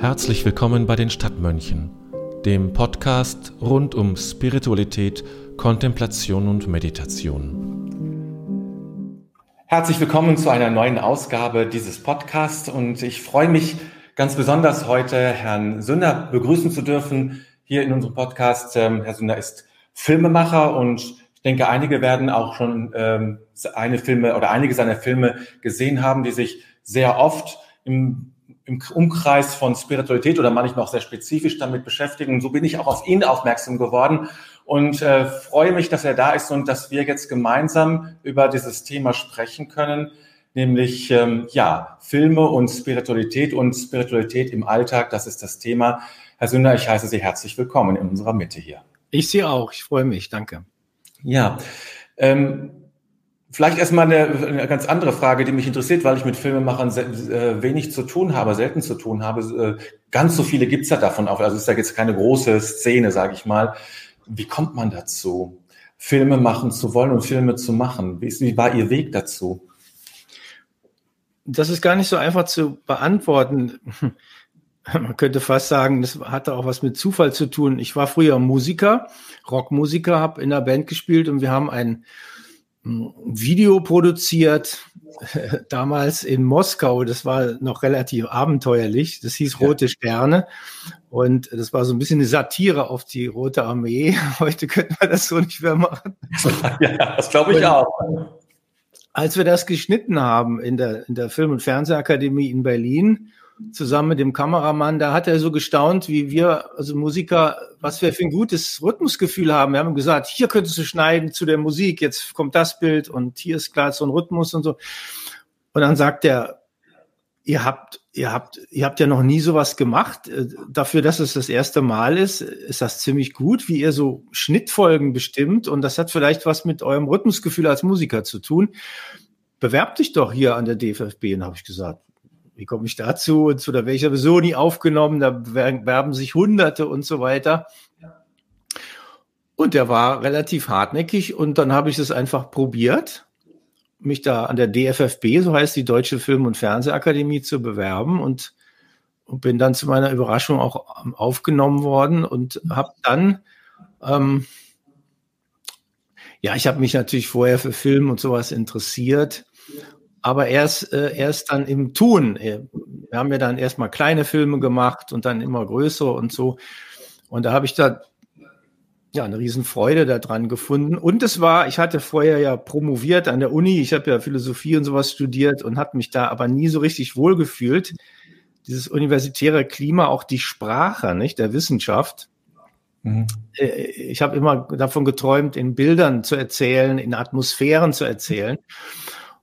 Herzlich willkommen bei den Stadtmönchen, dem Podcast rund um Spiritualität, Kontemplation und Meditation. Herzlich willkommen zu einer neuen Ausgabe dieses Podcasts und ich freue mich ganz besonders heute Herrn Sünder begrüßen zu dürfen hier in unserem Podcast. Ähm, Herr Sünder ist Filmemacher und ich denke, einige werden auch schon ähm, eine Filme oder einige seiner Filme gesehen haben, die sich sehr oft im im Umkreis von Spiritualität oder manchmal auch sehr spezifisch damit beschäftigen. Und so bin ich auch auf ihn aufmerksam geworden und äh, freue mich, dass er da ist und dass wir jetzt gemeinsam über dieses Thema sprechen können, nämlich ähm, ja Filme und Spiritualität und Spiritualität im Alltag. Das ist das Thema. Herr Sünder, ich heiße Sie herzlich willkommen in unserer Mitte hier. Ich Sie auch. Ich freue mich. Danke. Ja. Ähm, Vielleicht erstmal eine, eine ganz andere Frage, die mich interessiert, weil ich mit Filmemachern sehr, äh, wenig zu tun habe, selten zu tun habe. Äh, ganz so viele gibt's ja davon auch. Also ist ja jetzt keine große Szene, sage ich mal. Wie kommt man dazu, Filme machen zu wollen und Filme zu machen? Wie, ist, wie war Ihr Weg dazu? Das ist gar nicht so einfach zu beantworten. Man könnte fast sagen, das hatte auch was mit Zufall zu tun. Ich war früher Musiker, Rockmusiker, habe in der Band gespielt und wir haben einen Video produziert, damals in Moskau. Das war noch relativ abenteuerlich. Das hieß Rote Sterne. Und das war so ein bisschen eine Satire auf die Rote Armee. Heute könnte man das so nicht mehr machen. Ja, das glaube ich und auch. Als wir das geschnitten haben in der, in der Film- und Fernsehakademie in Berlin, zusammen mit dem Kameramann, da hat er so gestaunt, wie wir, also Musiker, was wir für ein gutes Rhythmusgefühl haben. Wir haben gesagt, hier könntest du schneiden zu der Musik, jetzt kommt das Bild und hier ist klar so ein Rhythmus und so. Und dann sagt er, ihr habt, ihr habt, ihr habt ja noch nie sowas gemacht. Äh, dafür, dass es das erste Mal ist, ist das ziemlich gut, wie ihr so Schnittfolgen bestimmt. Und das hat vielleicht was mit eurem Rhythmusgefühl als Musiker zu tun. Bewerbt dich doch hier an der DFFB. Habe ich gesagt, wie komme ich dazu? Und so, da wäre ich sowieso nie aufgenommen, da werben sich Hunderte und so weiter. Und der war relativ hartnäckig und dann habe ich es einfach probiert, mich da an der DFFB, so heißt die Deutsche Film- und Fernsehakademie, zu bewerben und, und bin dann zu meiner Überraschung auch aufgenommen worden und habe dann, ähm, ja, ich habe mich natürlich vorher für Film und sowas interessiert aber erst, äh, erst dann im Tun. Wir haben ja dann erstmal kleine Filme gemacht und dann immer größere und so. Und da habe ich da ja eine Riesenfreude daran gefunden. Und es war, ich hatte vorher ja promoviert an der Uni, ich habe ja Philosophie und sowas studiert und habe mich da aber nie so richtig wohlgefühlt. Dieses universitäre Klima, auch die Sprache, nicht, der Wissenschaft. Mhm. Äh, ich habe immer davon geträumt, in Bildern zu erzählen, in Atmosphären zu erzählen.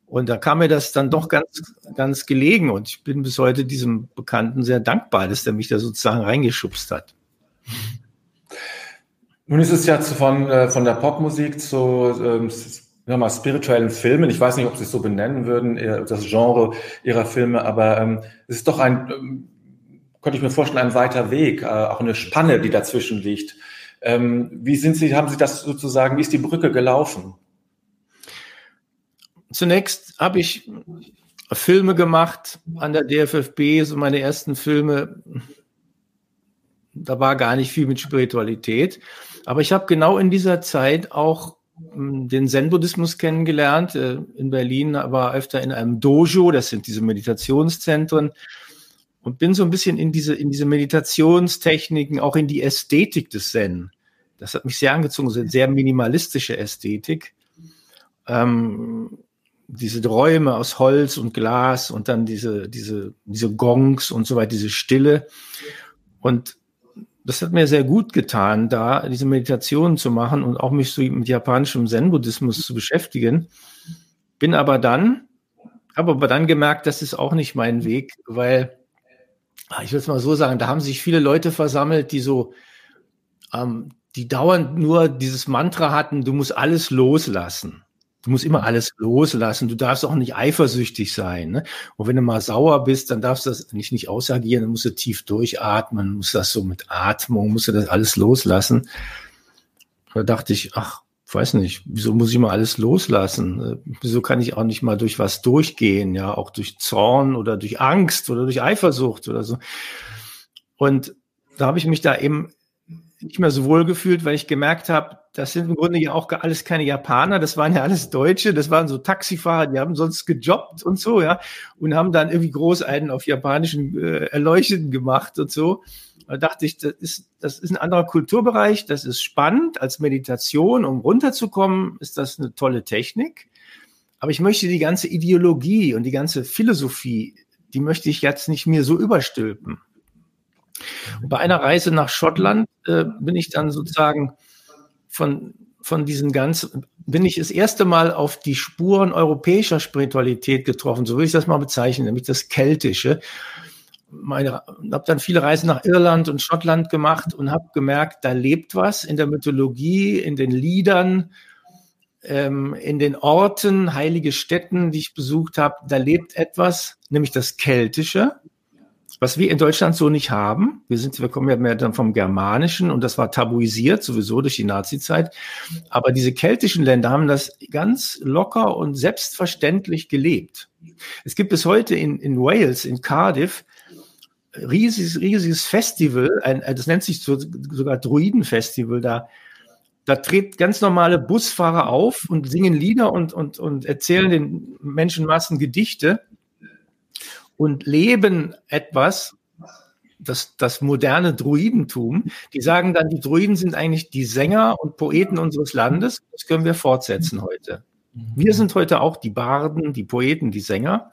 Und da kam mir das dann doch ganz, ganz gelegen. Und ich bin bis heute diesem Bekannten sehr dankbar, dass der mich da sozusagen reingeschubst hat. Nun ist es ja von, äh, von der Popmusik zu ähm, mal, spirituellen Filmen. Ich weiß nicht, ob Sie es so benennen würden, das Genre Ihrer Filme, aber ähm, es ist doch ein, ähm, könnte ich mir vorstellen, ein weiter Weg, äh, auch eine Spanne, die dazwischen liegt. Ähm, wie sind Sie, haben Sie das sozusagen, wie ist die Brücke gelaufen? Zunächst habe ich Filme gemacht an der DFFB, so meine ersten Filme. Da war gar nicht viel mit Spiritualität. Aber ich habe genau in dieser Zeit auch hm, den Zen-Buddhismus kennengelernt. Äh, in Berlin war öfter in einem Dojo, das sind diese Meditationszentren. Und bin so ein bisschen in diese, in diese Meditationstechniken, auch in die Ästhetik des Zen. Das hat mich sehr angezogen, sehr minimalistische Ästhetik. Ähm, diese Räume aus Holz und Glas und dann diese, diese, diese Gongs und so weiter, diese Stille. Und das hat mir sehr gut getan, da diese Meditationen zu machen und auch mich so mit japanischem Zen-Buddhismus zu beschäftigen. Bin aber dann, habe aber dann gemerkt, das ist auch nicht mein Weg, weil, ah, ich will es mal so sagen, da haben sich viele Leute versammelt, die so, ähm, die dauernd nur dieses Mantra hatten, du musst alles loslassen. Du musst immer alles loslassen. Du darfst auch nicht eifersüchtig sein. Ne? Und wenn du mal sauer bist, dann darfst du das nicht, nicht ausagieren, dann musst du tief durchatmen, musst das so mit Atmung, musst du das alles loslassen. Da dachte ich, ach, weiß nicht, wieso muss ich mal alles loslassen? Äh, wieso kann ich auch nicht mal durch was durchgehen? Ja, auch durch Zorn oder durch Angst oder durch Eifersucht oder so. Und da habe ich mich da eben nicht mehr so wohl gefühlt, weil ich gemerkt habe, das sind im Grunde ja auch alles keine Japaner, das waren ja alles Deutsche, das waren so Taxifahrer, die haben sonst gejobbt und so, ja, und haben dann irgendwie groß einen auf japanischen äh, Erleuchteten gemacht und so. Da dachte ich, das ist, das ist ein anderer Kulturbereich, das ist spannend als Meditation, um runterzukommen, ist das eine tolle Technik. Aber ich möchte die ganze Ideologie und die ganze Philosophie, die möchte ich jetzt nicht mehr so überstülpen. Und bei einer Reise nach Schottland äh, bin ich dann sozusagen von, von diesen ganzen, bin ich das erste Mal auf die Spuren europäischer Spiritualität getroffen, so würde ich das mal bezeichnen, nämlich das Keltische. Meine, habe dann viele Reisen nach Irland und Schottland gemacht und habe gemerkt, da lebt was in der Mythologie, in den Liedern, ähm, in den Orten, heilige Städten, die ich besucht habe, da lebt etwas, nämlich das Keltische was wir in Deutschland so nicht haben. Wir sind, wir kommen ja mehr dann vom Germanischen und das war tabuisiert sowieso durch die Nazi-Zeit. Aber diese keltischen Länder haben das ganz locker und selbstverständlich gelebt. Es gibt bis heute in, in Wales, in Cardiff, riesiges, riesiges Festival, ein, das nennt sich so, sogar Druidenfestival, da, da tritt ganz normale Busfahrer auf und singen Lieder und, und, und erzählen den Menschenmassen Gedichte und leben etwas, das, das moderne Druidentum. Die sagen dann, die Druiden sind eigentlich die Sänger und Poeten unseres Landes. Das können wir fortsetzen heute. Wir sind heute auch die Barden, die Poeten, die Sänger.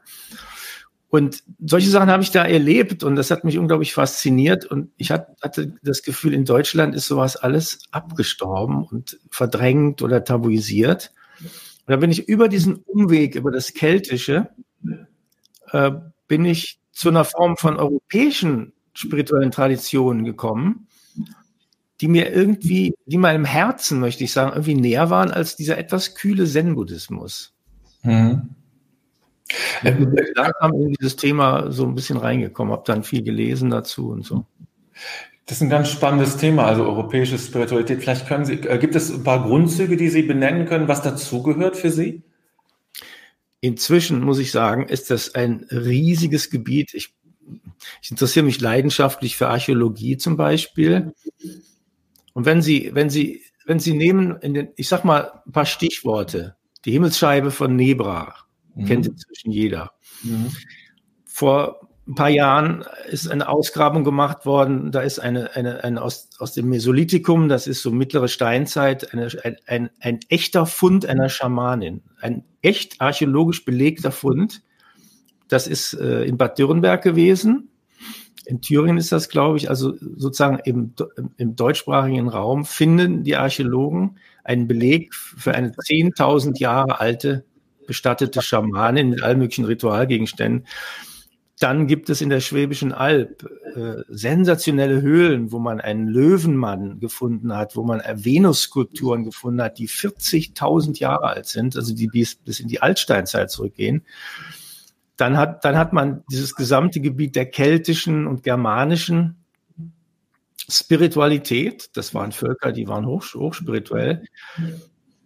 Und solche Sachen habe ich da erlebt und das hat mich unglaublich fasziniert. Und ich hatte das Gefühl, in Deutschland ist sowas alles abgestorben und verdrängt oder tabuisiert. Und da bin ich über diesen Umweg, über das Keltische, äh, bin ich zu einer Form von europäischen spirituellen Traditionen gekommen, die mir irgendwie, die meinem Herzen, möchte ich sagen, irgendwie näher waren als dieser etwas kühle Zen-Buddhismus. Mhm. Da kam in dieses Thema so ein bisschen reingekommen, habe dann viel gelesen dazu und so. Das ist ein ganz spannendes Thema, also europäische Spiritualität. Vielleicht können Sie, äh, gibt es ein paar Grundzüge, die Sie benennen können, was dazugehört für Sie? Inzwischen muss ich sagen, ist das ein riesiges Gebiet. Ich, ich interessiere mich leidenschaftlich für Archäologie zum Beispiel. Und wenn Sie, wenn Sie, wenn Sie nehmen, in den, ich sag mal ein paar Stichworte. Die Himmelsscheibe von Nebra mhm. kennt inzwischen jeder. Mhm. Vor ein paar Jahren ist eine Ausgrabung gemacht worden. Da ist eine, eine, eine aus, aus dem Mesolithikum, das ist so mittlere Steinzeit, eine, ein, ein, ein echter Fund einer Schamanin. Ein echt archäologisch belegter Fund. Das ist äh, in Bad Dürrenberg gewesen. In Thüringen ist das, glaube ich, also sozusagen im, im deutschsprachigen Raum finden die Archäologen einen Beleg für eine 10.000 Jahre alte bestattete Schamanin mit allen möglichen Ritualgegenständen. Dann gibt es in der Schwäbischen Alb äh, sensationelle Höhlen, wo man einen Löwenmann gefunden hat, wo man Venus-Skulpturen gefunden hat, die 40.000 Jahre alt sind, also die bis, bis in die Altsteinzeit zurückgehen. Dann hat, dann hat man dieses gesamte Gebiet der keltischen und germanischen Spiritualität. Das waren Völker, die waren hoch, hochspirituell.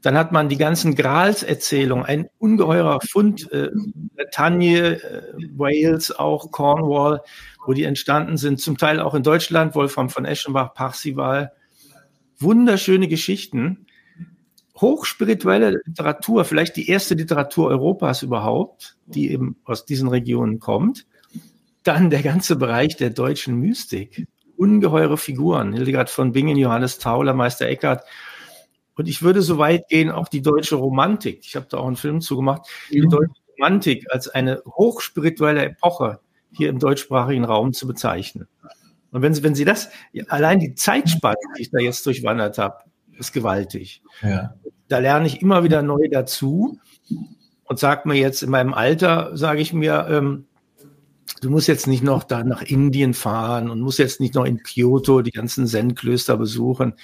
Dann hat man die ganzen Grals-Erzählungen, ein ungeheurer Fund, äh, Bretagne, äh, Wales, auch Cornwall, wo die entstanden sind, zum Teil auch in Deutschland, Wolfram von Eschenbach, Parsival. Wunderschöne Geschichten, hochspirituelle Literatur, vielleicht die erste Literatur Europas überhaupt, die eben aus diesen Regionen kommt. Dann der ganze Bereich der deutschen Mystik. Ungeheure Figuren. Hildegard von Bingen, Johannes Tauler, Meister Eckhart, und ich würde so weit gehen, auch die deutsche Romantik. Ich habe da auch einen Film zugemacht. Die deutsche Romantik als eine hochspirituelle Epoche hier im deutschsprachigen Raum zu bezeichnen. Und wenn Sie, wenn Sie das, allein die Zeitspanne, die ich da jetzt durchwandert habe, ist gewaltig. Ja. Da lerne ich immer wieder neu dazu und sage mir jetzt in meinem Alter, sage ich mir, ähm, du musst jetzt nicht noch da nach Indien fahren und musst jetzt nicht noch in Kyoto die ganzen Zen-Klöster besuchen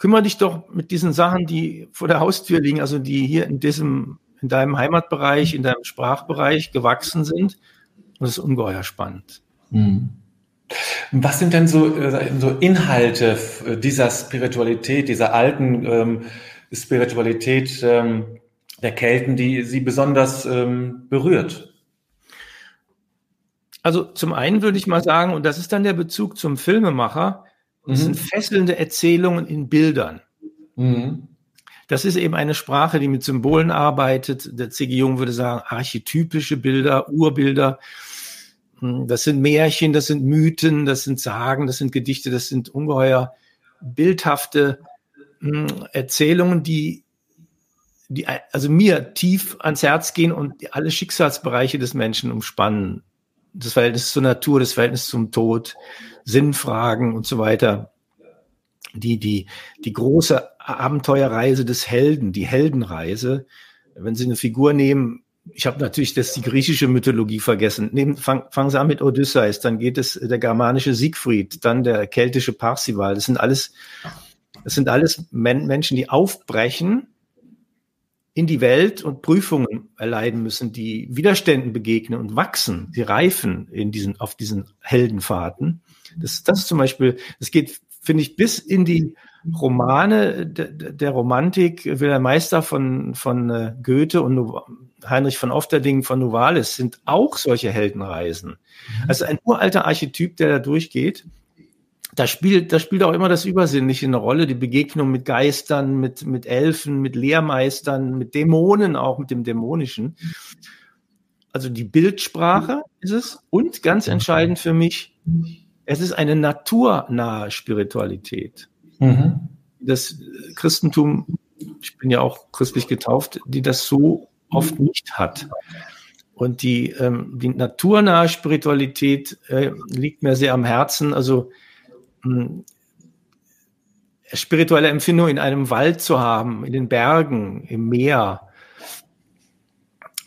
kümmere dich doch mit diesen Sachen, die vor der Haustür liegen, also die hier in diesem, in deinem Heimatbereich, in deinem Sprachbereich gewachsen sind. Und das ist ungeheuer spannend. Mhm. Was sind denn so, äh, so Inhalte dieser Spiritualität, dieser alten ähm, Spiritualität ähm, der Kelten, die Sie besonders ähm, berührt? Also zum einen würde ich mal sagen, und das ist dann der Bezug zum Filmemacher, das mhm. sind fesselnde Erzählungen in Bildern. Mhm. Das ist eben eine Sprache, die mit Symbolen arbeitet. Der C.G. Jung würde sagen, archetypische Bilder, Urbilder. Hm, das sind Märchen, das sind Mythen, das sind Sagen, das sind Gedichte, das sind ungeheuer bildhafte hm, Erzählungen, die, die also mir tief ans Herz gehen und alle Schicksalsbereiche des Menschen umspannen. Das Verhältnis zur Natur, das Verhältnis zum Tod, Sinnfragen und so weiter die, die, die große Abenteuerreise des Helden, die Heldenreise. Wenn Sie eine Figur nehmen, ich habe natürlich das die griechische Mythologie vergessen. Nehmen, fang, fangen Sie an mit Odysseus, dann geht es der germanische Siegfried, dann der keltische Parsival. Das sind alles, das sind alles Men Menschen, die aufbrechen in die Welt und Prüfungen erleiden müssen, die Widerständen begegnen und wachsen, die reifen in diesen, auf diesen Heldenfahrten. Das, das ist zum Beispiel, es geht finde ich, bis in die Romane der Romantik, Wilhelm Meister von, von äh, Goethe und Heinrich von Ofterding von Novalis sind auch solche Heldenreisen. Mhm. Also ein uralter Archetyp, der da durchgeht. Da spielt, da spielt auch immer das Übersinnliche eine Rolle, die Begegnung mit Geistern, mit, mit Elfen, mit Lehrmeistern, mit Dämonen, auch mit dem Dämonischen. Also die Bildsprache ist es und ganz entscheidend für mich, es ist eine naturnahe Spiritualität. Mhm. Das Christentum, ich bin ja auch christlich getauft, die das so oft nicht hat. Und die, ähm, die naturnahe Spiritualität äh, liegt mir sehr am Herzen. Also mh, hm, spirituelle Empfindung in einem Wald zu haben, in den Bergen, im Meer,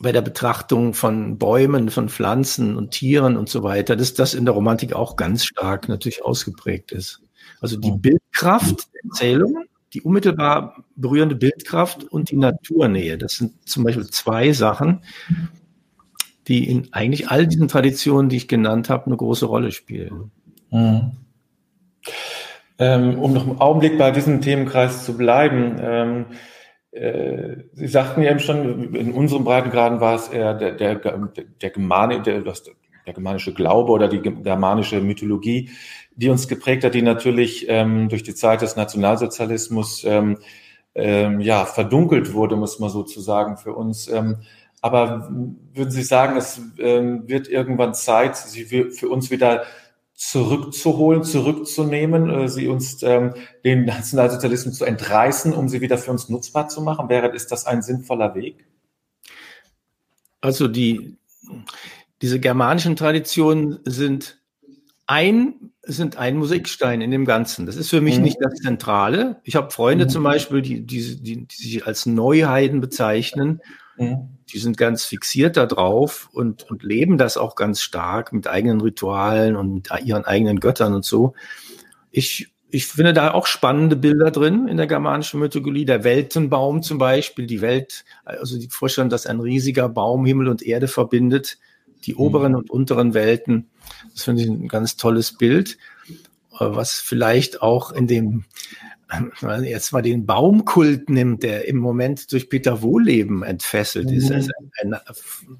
bei der Betrachtung von Bäumen, von Pflanzen und Tieren und so weiter, dass das in der Romantik auch ganz stark natürlich ausgeprägt ist. Also die Bildkraft der Erzählungen, die unmittelbar berührende Bildkraft und die Naturnähe. Das sind zum Beispiel zwei Sachen, die in eigentlich all diesen Traditionen, die ich genannt habe, eine große Rolle spielen. Mhm. Ähm, um noch einen Augenblick bei diesem Themenkreis zu bleiben, ähm, äh, Sie sagten ja eben schon, in unserem Breitengraden war es eher der, der, der, Germani, der, der germanische Glaube oder die germanische Mythologie, die uns geprägt hat, die natürlich ähm, durch die Zeit des Nationalsozialismus ähm, ähm, ja, verdunkelt wurde, muss man sozusagen für uns. Ähm, aber würden Sie sagen, es ähm, wird irgendwann Zeit, sie für uns wieder zurückzuholen, zurückzunehmen, äh, sie uns ähm, den Nationalsozialismus zu entreißen, um sie wieder für uns nutzbar zu machen? Wäre, ist das ein sinnvoller Weg? Also die, diese germanischen Traditionen sind ein, sind ein Musikstein in dem Ganzen. Das ist für mich mhm. nicht das Zentrale. Ich habe Freunde mhm. zum Beispiel, die, die, die, die sich als Neuheiden bezeichnen Mhm. Die sind ganz fixiert da drauf und, und leben das auch ganz stark mit eigenen Ritualen und mit ihren eigenen Göttern und so. Ich, ich finde da auch spannende Bilder drin in der germanischen Mythologie. Der Weltenbaum zum Beispiel, die Welt, also die Vorstellung, dass ein riesiger Baum Himmel und Erde verbindet, die mhm. oberen und unteren Welten. Das finde ich ein ganz tolles Bild, was vielleicht auch in dem man jetzt mal den Baumkult nimmt, der im Moment durch Peter Wohleben entfesselt mhm. ist, also ein, ein,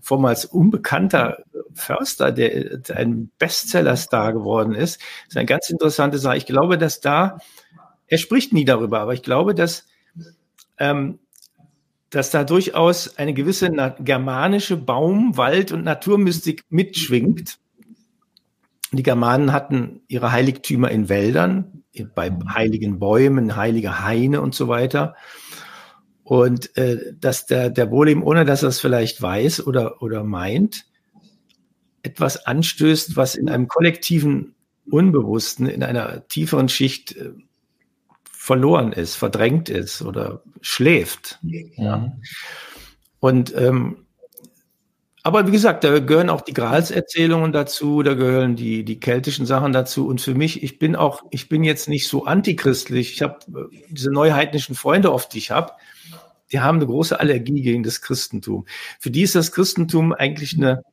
vormals unbekannter Förster, der, ein Bestsellerstar geworden ist, ist eine ganz interessante Sache. Ich glaube, dass da, er spricht nie darüber, aber ich glaube, dass, ähm, dass da durchaus eine gewisse germanische Baum-, Wald- und Naturmystik mitschwingt. Die Germanen hatten ihre Heiligtümer in Wäldern, bei heiligen Bäumen, heilige Haine und so weiter. Und äh, dass der, der Wohleben, ohne dass er es vielleicht weiß oder, oder meint, etwas anstößt, was in einem kollektiven Unbewussten, in einer tieferen Schicht äh, verloren ist, verdrängt ist oder schläft. Ja. Und ähm, aber wie gesagt, da gehören auch die Gralserzählungen dazu, da gehören die, die keltischen Sachen dazu. Und für mich, ich bin auch, ich bin jetzt nicht so antichristlich. Ich habe äh, diese neuheidnischen Freunde oft, die ich habe, die haben eine große Allergie gegen das Christentum. Für die ist das Christentum eigentlich eine,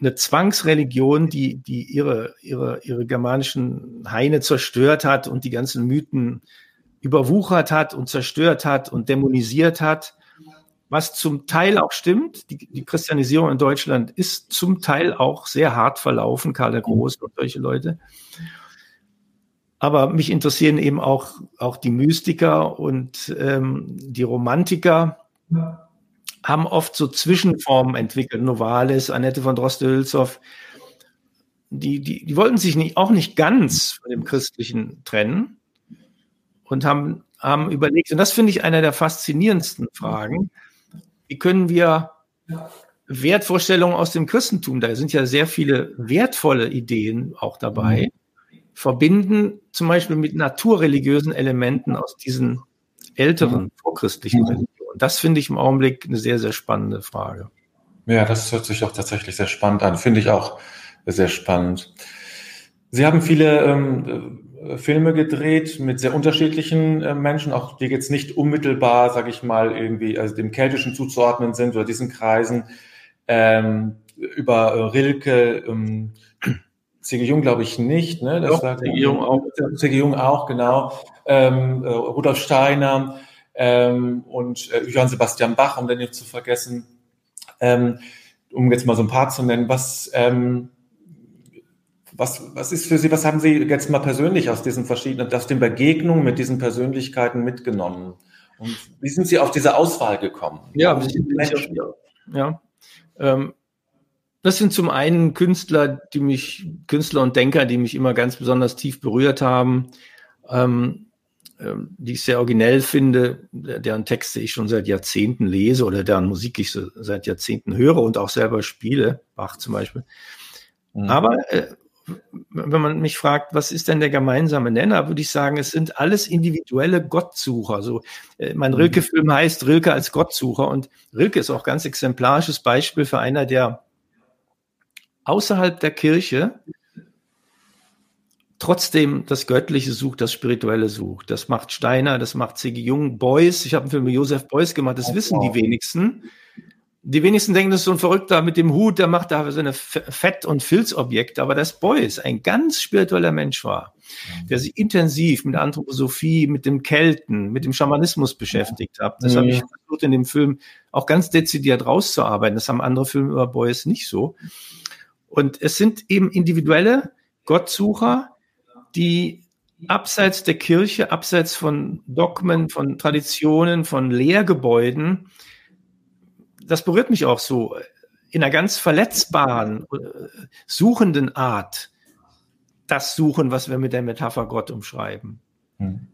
eine Zwangsreligion, die, die ihre, ihre, ihre germanischen Haine zerstört hat und die ganzen Mythen überwuchert hat und zerstört hat und dämonisiert hat, was zum Teil auch stimmt. Die, die Christianisierung in Deutschland ist zum Teil auch sehr hart verlaufen, Karl der Große und solche Leute. Aber mich interessieren eben auch, auch die Mystiker und ähm, die Romantiker haben oft so Zwischenformen entwickelt. Novalis, Annette von Droste-Hülshoff, die, die, die wollten sich nicht, auch nicht ganz von dem Christlichen trennen und haben, haben überlegt, und das finde ich einer der faszinierendsten Fragen, wie können wir Wertvorstellungen aus dem Christentum, da sind ja sehr viele wertvolle Ideen auch dabei, verbinden, zum Beispiel mit naturreligiösen Elementen aus diesen älteren vorchristlichen Religionen. Das finde ich im Augenblick eine sehr, sehr spannende Frage. Ja, das hört sich auch tatsächlich sehr spannend an. Finde ich auch sehr spannend. Sie haben viele ähm, äh, Filme gedreht mit sehr unterschiedlichen äh, Menschen, auch die jetzt nicht unmittelbar, sage ich mal, irgendwie also dem Keltischen zuzuordnen sind oder diesen Kreisen. Ähm, über äh, Rilke, ähm, C.G. Jung glaube ich nicht, ne? Das Doch, C.G. Jung auch. C.G. Jung auch, genau. Ähm, äh, Rudolf Steiner ähm, und äh, Johann Sebastian Bach, um den nicht zu vergessen. Ähm, um jetzt mal so ein paar zu nennen, was, ähm, was, was ist für Sie, was haben Sie jetzt mal persönlich aus diesen verschiedenen, aus den Begegnungen mit diesen Persönlichkeiten mitgenommen? Und wie sind Sie auf diese Auswahl gekommen? Ja, ja, ja. Ähm, das sind zum einen Künstler, die mich, Künstler und Denker, die mich immer ganz besonders tief berührt haben, ähm, ähm, die ich sehr originell finde, deren Texte ich schon seit Jahrzehnten lese oder deren Musik ich so seit Jahrzehnten höre und auch selber spiele, Bach zum Beispiel. Mhm. Aber äh, wenn man mich fragt, was ist denn der gemeinsame Nenner, würde ich sagen, es sind alles individuelle Gottsucher. So, äh, mein mhm. Rilke-Film heißt Rilke als Gottsucher und Rilke ist auch ganz exemplarisches Beispiel für einer, der außerhalb der Kirche trotzdem das Göttliche sucht, das Spirituelle sucht. Das macht Steiner, das macht C.G. Jung, Beuys. Ich habe einen Film mit Josef Beuys gemacht, das wissen die wenigsten. Die wenigsten denken, das ist so ein Verrückter mit dem Hut, der macht da so eine Fett- und Filzobjekte. Aber das Beuys ein ganz spiritueller Mensch war, der sich intensiv mit Anthroposophie, mit dem Kelten, mit dem Schamanismus beschäftigt hat. Das habe ich versucht in dem Film auch ganz dezidiert rauszuarbeiten. Das haben andere Filme über Beuys nicht so. Und es sind eben individuelle Gottsucher, die abseits der Kirche, abseits von Dogmen, von Traditionen, von Lehrgebäuden, das berührt mich auch so, in einer ganz verletzbaren, äh, suchenden Art, das suchen, was wir mit der Metapher Gott umschreiben. Mhm.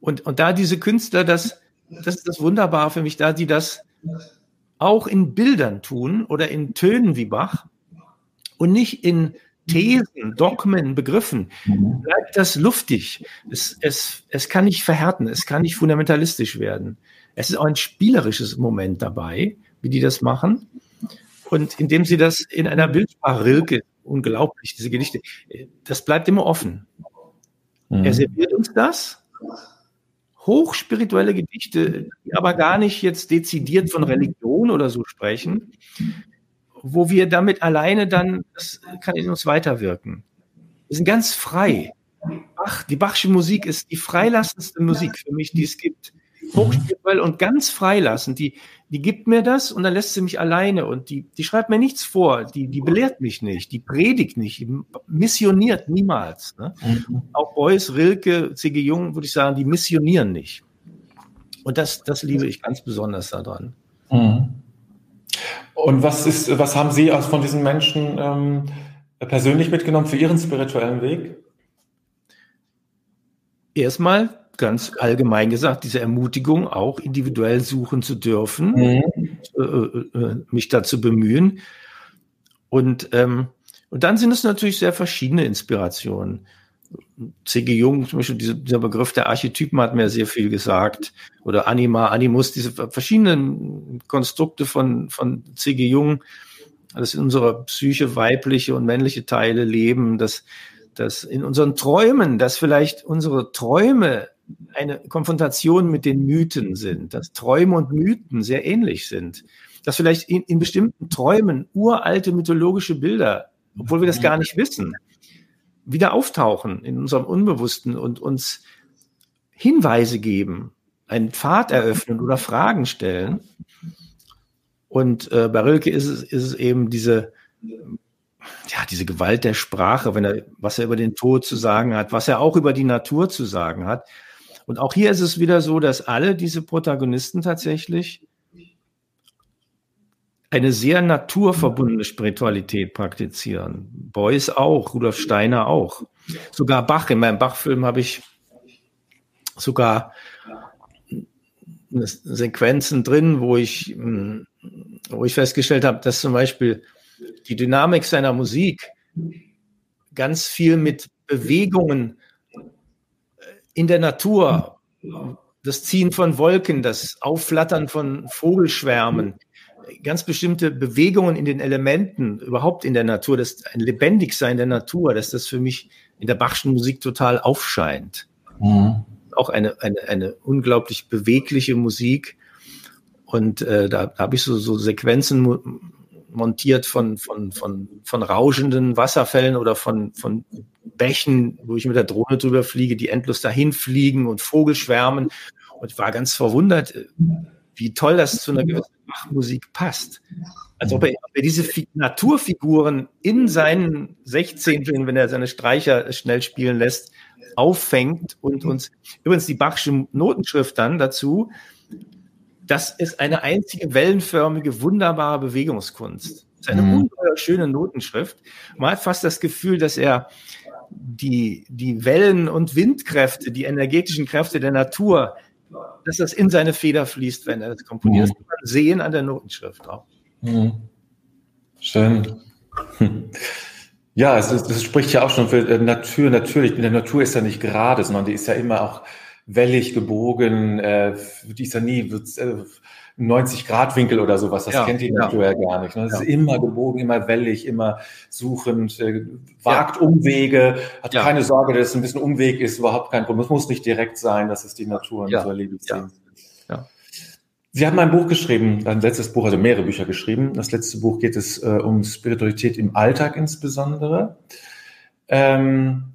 Und, und da diese Künstler, das, das ist das Wunderbare für mich, da die das auch in Bildern tun oder in Tönen wie Bach und nicht in Thesen, Dogmen, Begriffen, mhm. bleibt das luftig. Es, es, es kann nicht verhärten, es kann nicht fundamentalistisch werden. Es ist auch ein spielerisches Moment dabei, wie die das machen. Und indem sie das in einer Bildsprache, Rilke, unglaublich, diese Gedichte, das bleibt immer offen. Mhm. Er serviert uns das, hochspirituelle Gedichte, die aber gar nicht jetzt dezidiert von Religion oder so sprechen, wo wir damit alleine dann, das kann in uns weiterwirken. Wir sind ganz frei. Bach, die Bachsche Musik ist die freilassendste Musik für mich, die es gibt. Hochspirituell und ganz freilassend. Die, die gibt mir das und dann lässt sie mich alleine und die, die schreibt mir nichts vor, die, die belehrt mich nicht, die predigt nicht, die missioniert niemals. Ne? Mhm. Auch Beuys, Rilke, C.G. Jung, würde ich sagen, die missionieren nicht. Und das, das liebe ich ganz besonders daran. Mhm. Und was ist, was haben Sie aus von diesen Menschen ähm, persönlich mitgenommen für Ihren spirituellen Weg? Erstmal ganz allgemein gesagt, diese Ermutigung, auch individuell suchen zu dürfen, mhm. äh, äh, äh mich dazu bemühen. Und, ähm, und dann sind es natürlich sehr verschiedene Inspirationen. C.G. Jung, zum Beispiel dieser, dieser Begriff der Archetypen hat mir sehr viel gesagt. Oder Anima, Animus, diese verschiedenen Konstrukte von, von C.G. Jung, dass in unserer Psyche weibliche und männliche Teile leben, dass, dass in unseren Träumen, dass vielleicht unsere Träume eine Konfrontation mit den Mythen sind, dass Träume und Mythen sehr ähnlich sind. dass vielleicht in, in bestimmten Träumen uralte mythologische Bilder, obwohl wir das gar nicht wissen, wieder auftauchen in unserem Unbewussten und uns Hinweise geben, einen Pfad eröffnen oder Fragen stellen. Und äh, bei Rilke ist es, ist es eben diese, ja, diese Gewalt der Sprache, wenn er, was er über den Tod zu sagen hat, was er auch über die Natur zu sagen hat. Und auch hier ist es wieder so, dass alle diese Protagonisten tatsächlich eine sehr naturverbundene Spiritualität praktizieren. Beuys auch, Rudolf Steiner auch. Sogar Bach, in meinem Bach-Film habe ich sogar Sequenzen drin, wo ich, hm, wo ich festgestellt habe, dass zum Beispiel die Dynamik seiner Musik ganz viel mit Bewegungen in der Natur, das Ziehen von Wolken, das Aufflattern von Vogelschwärmen, ganz bestimmte Bewegungen in den Elementen, überhaupt in der Natur, das ein Lebendigsein der Natur, dass das für mich in der Bachschen Musik total aufscheint. Mhm. Auch eine, eine, eine unglaublich bewegliche Musik. Und äh, da, da habe ich so, so Sequenzen montiert von, von, von, von rauschenden Wasserfällen oder von, von Bächen, wo ich mit der Drohne drüber fliege, die endlos dahin fliegen und Vogelschwärmen. Und war ganz verwundert, wie toll das zu einer gewissen Bachmusik passt. Als ob er, ob er diese Fi Naturfiguren in seinen 16, wenn er seine Streicher schnell spielen lässt, auffängt und uns, übrigens die Bachsche Notenschrift dann dazu, das ist eine einzige wellenförmige, wunderbare Bewegungskunst. Das ist eine mhm. ungeheuer schöne Notenschrift. Man hat fast das Gefühl, dass er die, die Wellen- und Windkräfte, die energetischen Kräfte der Natur, dass das in seine Feder fließt, wenn er das komponiert. Mhm. Das kann man sehen an der Notenschrift auch. Mhm. Schön. Ja, es, das spricht ja auch schon für äh, Natur. Natürlich, die Natur ist ja nicht gerade, sondern die ist ja immer auch wellig gebogen, äh, die ist ja nie äh, 90 Grad Winkel oder sowas, das ja, kennt die ja. Natur ja gar nicht. Ne? Das ja. ist immer gebogen, immer wellig, immer suchend, äh, wagt Umwege, hat keine Sorge, dass es ein bisschen Umweg ist, überhaupt kein Problem. Es muss nicht direkt sein, dass es die Natur und ja. ja. Sie haben ein Buch geschrieben, ein letztes Buch, also mehrere Bücher geschrieben. Das letzte Buch geht es äh, um Spiritualität im Alltag insbesondere. Ähm,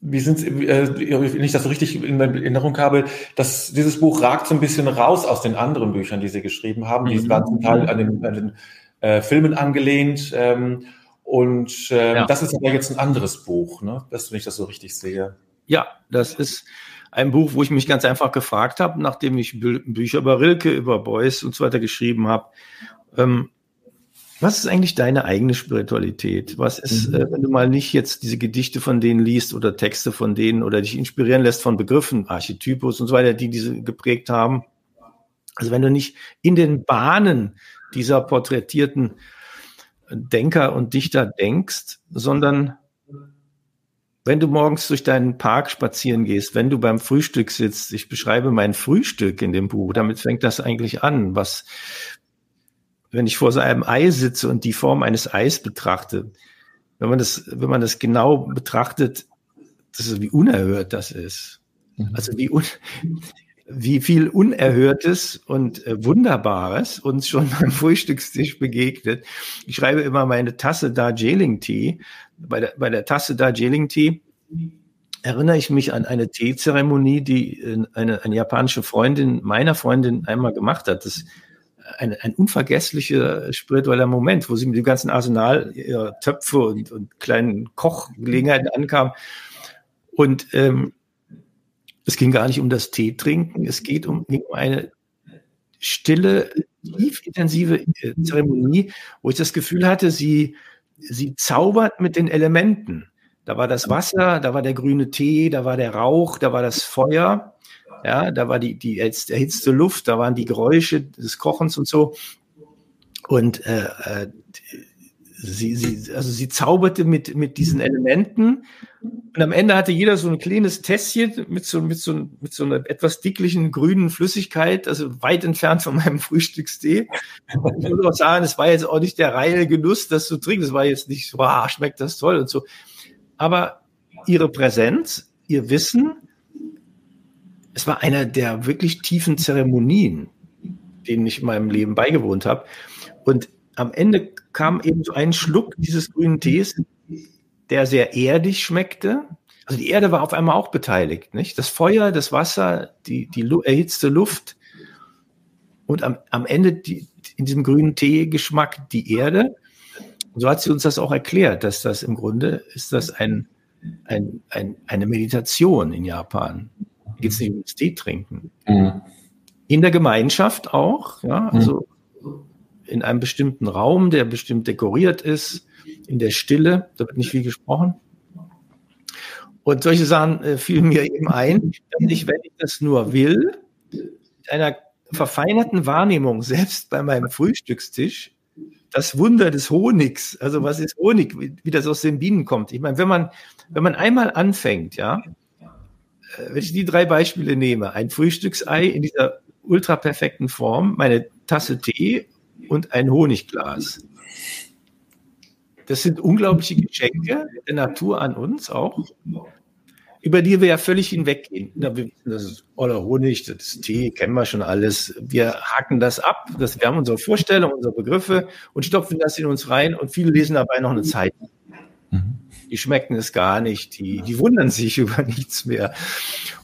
wie sind äh, wenn ich das so richtig in Erinnerung habe, dass dieses Buch ragt so ein bisschen raus aus den anderen Büchern, die Sie geschrieben haben. Mhm. Die waren zum Teil an den, an den äh, Filmen angelehnt. Ähm, und äh, ja. das ist aber jetzt ein anderes Buch, ne? Das, wenn ich das so richtig sehe. Ja, das ist ein Buch, wo ich mich ganz einfach gefragt habe, nachdem ich Bü Bücher über Rilke, über Beuys und so weiter geschrieben habe. Ähm, was ist eigentlich deine eigene Spiritualität? Was ist, mhm. äh, wenn du mal nicht jetzt diese Gedichte von denen liest oder Texte von denen oder dich inspirieren lässt von Begriffen, Archetypus und so weiter, die diese geprägt haben? Also wenn du nicht in den Bahnen dieser porträtierten Denker und Dichter denkst, sondern wenn du morgens durch deinen Park spazieren gehst, wenn du beim Frühstück sitzt, ich beschreibe mein Frühstück in dem Buch, damit fängt das eigentlich an, was, wenn ich vor so einem Ei sitze und die Form eines Eis betrachte, wenn man das, wenn man das genau betrachtet, das ist, wie unerhört das ist. Mhm. Also wie, un, wie viel Unerhörtes und äh, Wunderbares uns schon beim Frühstückstisch begegnet. Ich schreibe immer meine Tasse Darjeeling-Tee. Bei der, bei der Tasse Darjeeling-Tee erinnere ich mich an eine Teezeremonie, die äh, eine, eine japanische Freundin meiner Freundin einmal gemacht hat. Das ein, ein unvergesslicher spiritueller Moment, wo sie mit dem ganzen Arsenal ihrer Töpfe und, und kleinen Kochgelegenheiten ankam. Und ähm, es ging gar nicht um das Tee trinken, es geht um, um eine stille, tief intensive äh, Zeremonie, wo ich das Gefühl hatte, sie, sie zaubert mit den Elementen. Da war das Wasser, da war der grüne Tee, da war der Rauch, da war das Feuer. Ja, da war die, die erhitzte Luft, da waren die Geräusche des Kochens und so. Und äh, äh, sie, sie, also sie zauberte mit, mit diesen Elementen. Und am Ende hatte jeder so ein kleines Tässchen mit so, mit so, mit so einer etwas dicklichen grünen Flüssigkeit, also weit entfernt von meinem Frühstückstee. Ich muss auch sagen, es war jetzt auch nicht der reine Genuss, das zu trinken. Es war jetzt nicht ah, schmeckt das toll und so. Aber ihre Präsenz, ihr Wissen, es war einer der wirklich tiefen Zeremonien, denen ich in meinem Leben beigewohnt habe. Und am Ende kam eben so ein Schluck dieses grünen Tees, der sehr erdig schmeckte. Also die Erde war auf einmal auch beteiligt, nicht? Das Feuer, das Wasser, die, die erhitzte Luft und am, am Ende die, in diesem grünen Tee-Geschmack die Erde. Und so hat sie uns das auch erklärt, dass das im Grunde ist das ein, ein, ein eine Meditation in Japan. Geht es nicht ums Tee trinken. Mhm. In der Gemeinschaft auch, ja, also mhm. in einem bestimmten Raum, der bestimmt dekoriert ist, in der Stille, da wird nicht viel gesprochen. Und solche Sachen äh, fielen mir eben ein, dass ich, wenn ich das nur will, mit einer verfeinerten Wahrnehmung, selbst bei meinem Frühstückstisch, das Wunder des Honigs, also was ist Honig, wie das aus den Bienen kommt. Ich meine, wenn man, wenn man einmal anfängt, ja, wenn ich die drei Beispiele nehme, ein Frühstücksei in dieser ultra perfekten Form, meine Tasse Tee und ein Honigglas. Das sind unglaubliche Geschenke der Natur an uns auch über die wir ja völlig hinweggehen. Das ist Oller Honig, das ist Tee, kennen wir schon alles. Wir hacken das ab, das, wir haben unsere Vorstellungen, unsere Begriffe und stopfen das in uns rein und viele lesen dabei noch eine Zeitung. Mhm. Die schmecken es gar nicht, die, die wundern sich über nichts mehr.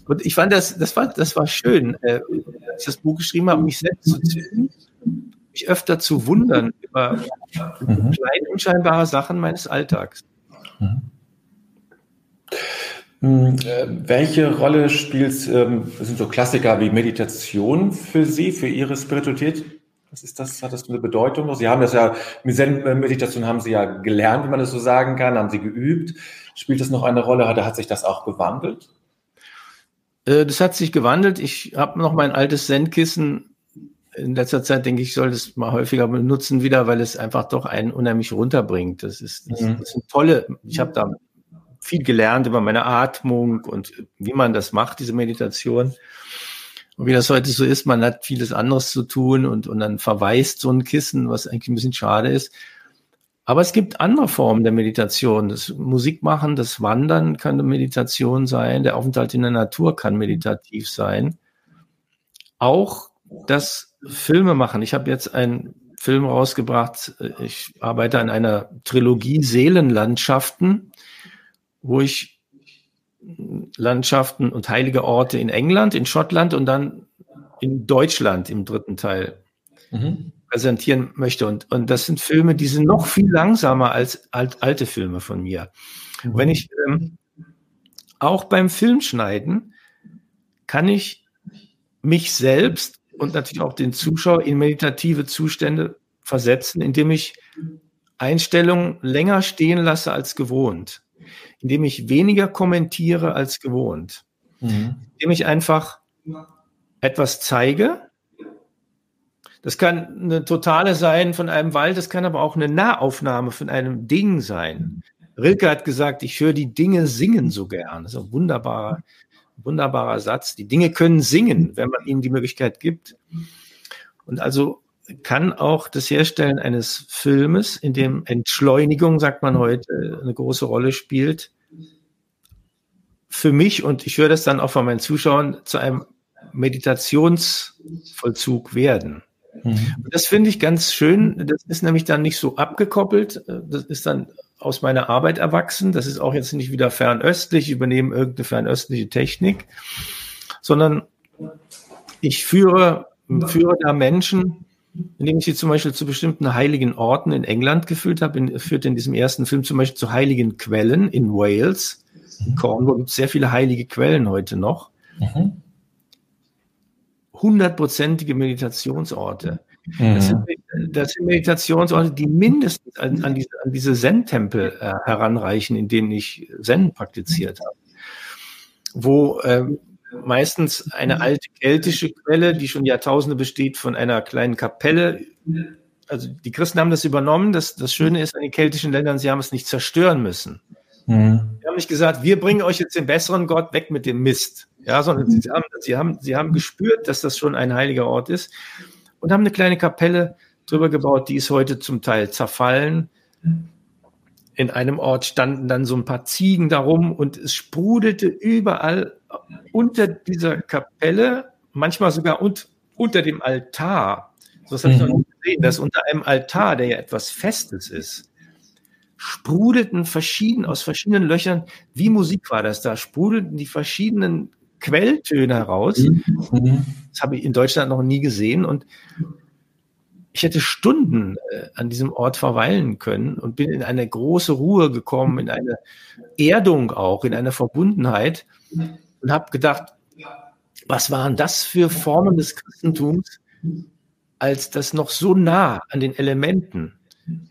Und ich fand das, das war, das war schön, äh, als ich das Buch geschrieben habe, mich selbst zu zünden, mich öfter zu wundern über mhm. kleine, unscheinbare Sachen meines Alltags. Mhm. Hm, äh, welche Rolle spielt, ähm, sind so Klassiker wie Meditation für Sie, für Ihre Spiritualität? Was ist das? Hat das eine Bedeutung? Sie haben das ja, Meditation haben Sie ja gelernt, wenn man das so sagen kann, haben Sie geübt. Spielt das noch eine Rolle? Oder hat sich das auch gewandelt? Äh, das hat sich gewandelt. Ich habe noch mein altes Zen-Kissen. In letzter Zeit denke ich, soll das mal häufiger benutzen wieder, weil es einfach doch einen unheimlich runterbringt. Das ist, das, mhm. das sind tolle, ich habe da viel gelernt über meine Atmung und wie man das macht, diese Meditation. Und wie das heute so ist, man hat vieles anderes zu tun und, und dann verweist so ein Kissen, was eigentlich ein bisschen schade ist. Aber es gibt andere Formen der Meditation. Das Musikmachen, das Wandern kann eine Meditation sein. Der Aufenthalt in der Natur kann meditativ sein. Auch das Filme machen. Ich habe jetzt einen Film rausgebracht. Ich arbeite an einer Trilogie Seelenlandschaften wo ich Landschaften und heilige Orte in England, in Schottland und dann in Deutschland im dritten Teil mhm. präsentieren möchte. Und, und das sind Filme, die sind noch viel langsamer als alt, alte Filme von mir. Mhm. Wenn ich ähm, auch beim Filmschneiden kann ich mich selbst und natürlich auch den Zuschauer in meditative Zustände versetzen, indem ich Einstellungen länger stehen lasse als gewohnt indem ich weniger kommentiere als gewohnt. Mhm. Indem ich einfach etwas zeige. Das kann eine totale sein von einem Wald, das kann aber auch eine Nahaufnahme von einem Ding sein. Rilke hat gesagt, ich höre die Dinge singen so gern. Das ist ein wunderbarer, wunderbarer Satz. Die Dinge können singen, wenn man ihnen die Möglichkeit gibt. Und also kann auch das Herstellen eines Filmes, in dem Entschleunigung, sagt man heute, eine große Rolle spielt, für mich, und ich höre das dann auch von meinen Zuschauern, zu einem Meditationsvollzug werden. Mhm. Das finde ich ganz schön. Das ist nämlich dann nicht so abgekoppelt. Das ist dann aus meiner Arbeit erwachsen. Das ist auch jetzt nicht wieder fernöstlich, übernehmen irgendeine fernöstliche Technik, sondern ich führe, führe da Menschen, indem ich sie zum Beispiel zu bestimmten heiligen Orten in England geführt habe, in, führte in diesem ersten Film zum Beispiel zu heiligen Quellen in Wales in Cornwall gibt es sehr viele heilige Quellen heute noch. Mhm. Hundertprozentige Meditationsorte. Mhm. Das, sind, das, sind, Meditationsorte, die mindestens an, an diese, an diese Zen-Tempel äh, heranreichen, in denen ich Zen praktiziert habe. Wo ähm, meistens eine alte keltische Quelle, die schon Jahrtausende besteht, von einer kleinen Kapelle. Also die Christen haben das übernommen. Das, das Schöne ist an den keltischen Ländern, sie haben es nicht zerstören müssen. Mhm. Sie haben nicht gesagt, wir bringen euch jetzt den besseren Gott weg mit dem Mist. Ja, sondern sie haben, sie haben, sie haben gespürt, dass das schon ein heiliger Ort ist und haben eine kleine Kapelle drüber gebaut, die ist heute zum Teil zerfallen. In einem Ort standen dann so ein paar Ziegen darum und es sprudelte überall unter dieser Kapelle, manchmal sogar und, unter dem Altar, Das habe ich noch nie gesehen, dass unter einem Altar, der ja etwas Festes ist, sprudelten verschieden aus verschiedenen Löchern, wie Musik war das da, sprudelten die verschiedenen Quelltöne heraus. Mhm. Das habe ich in Deutschland noch nie gesehen und ich hätte Stunden äh, an diesem Ort verweilen können und bin in eine große Ruhe gekommen, in eine Erdung auch, in eine Verbundenheit und habe gedacht, was waren das für Formen des Christentums, als das noch so nah an den Elementen,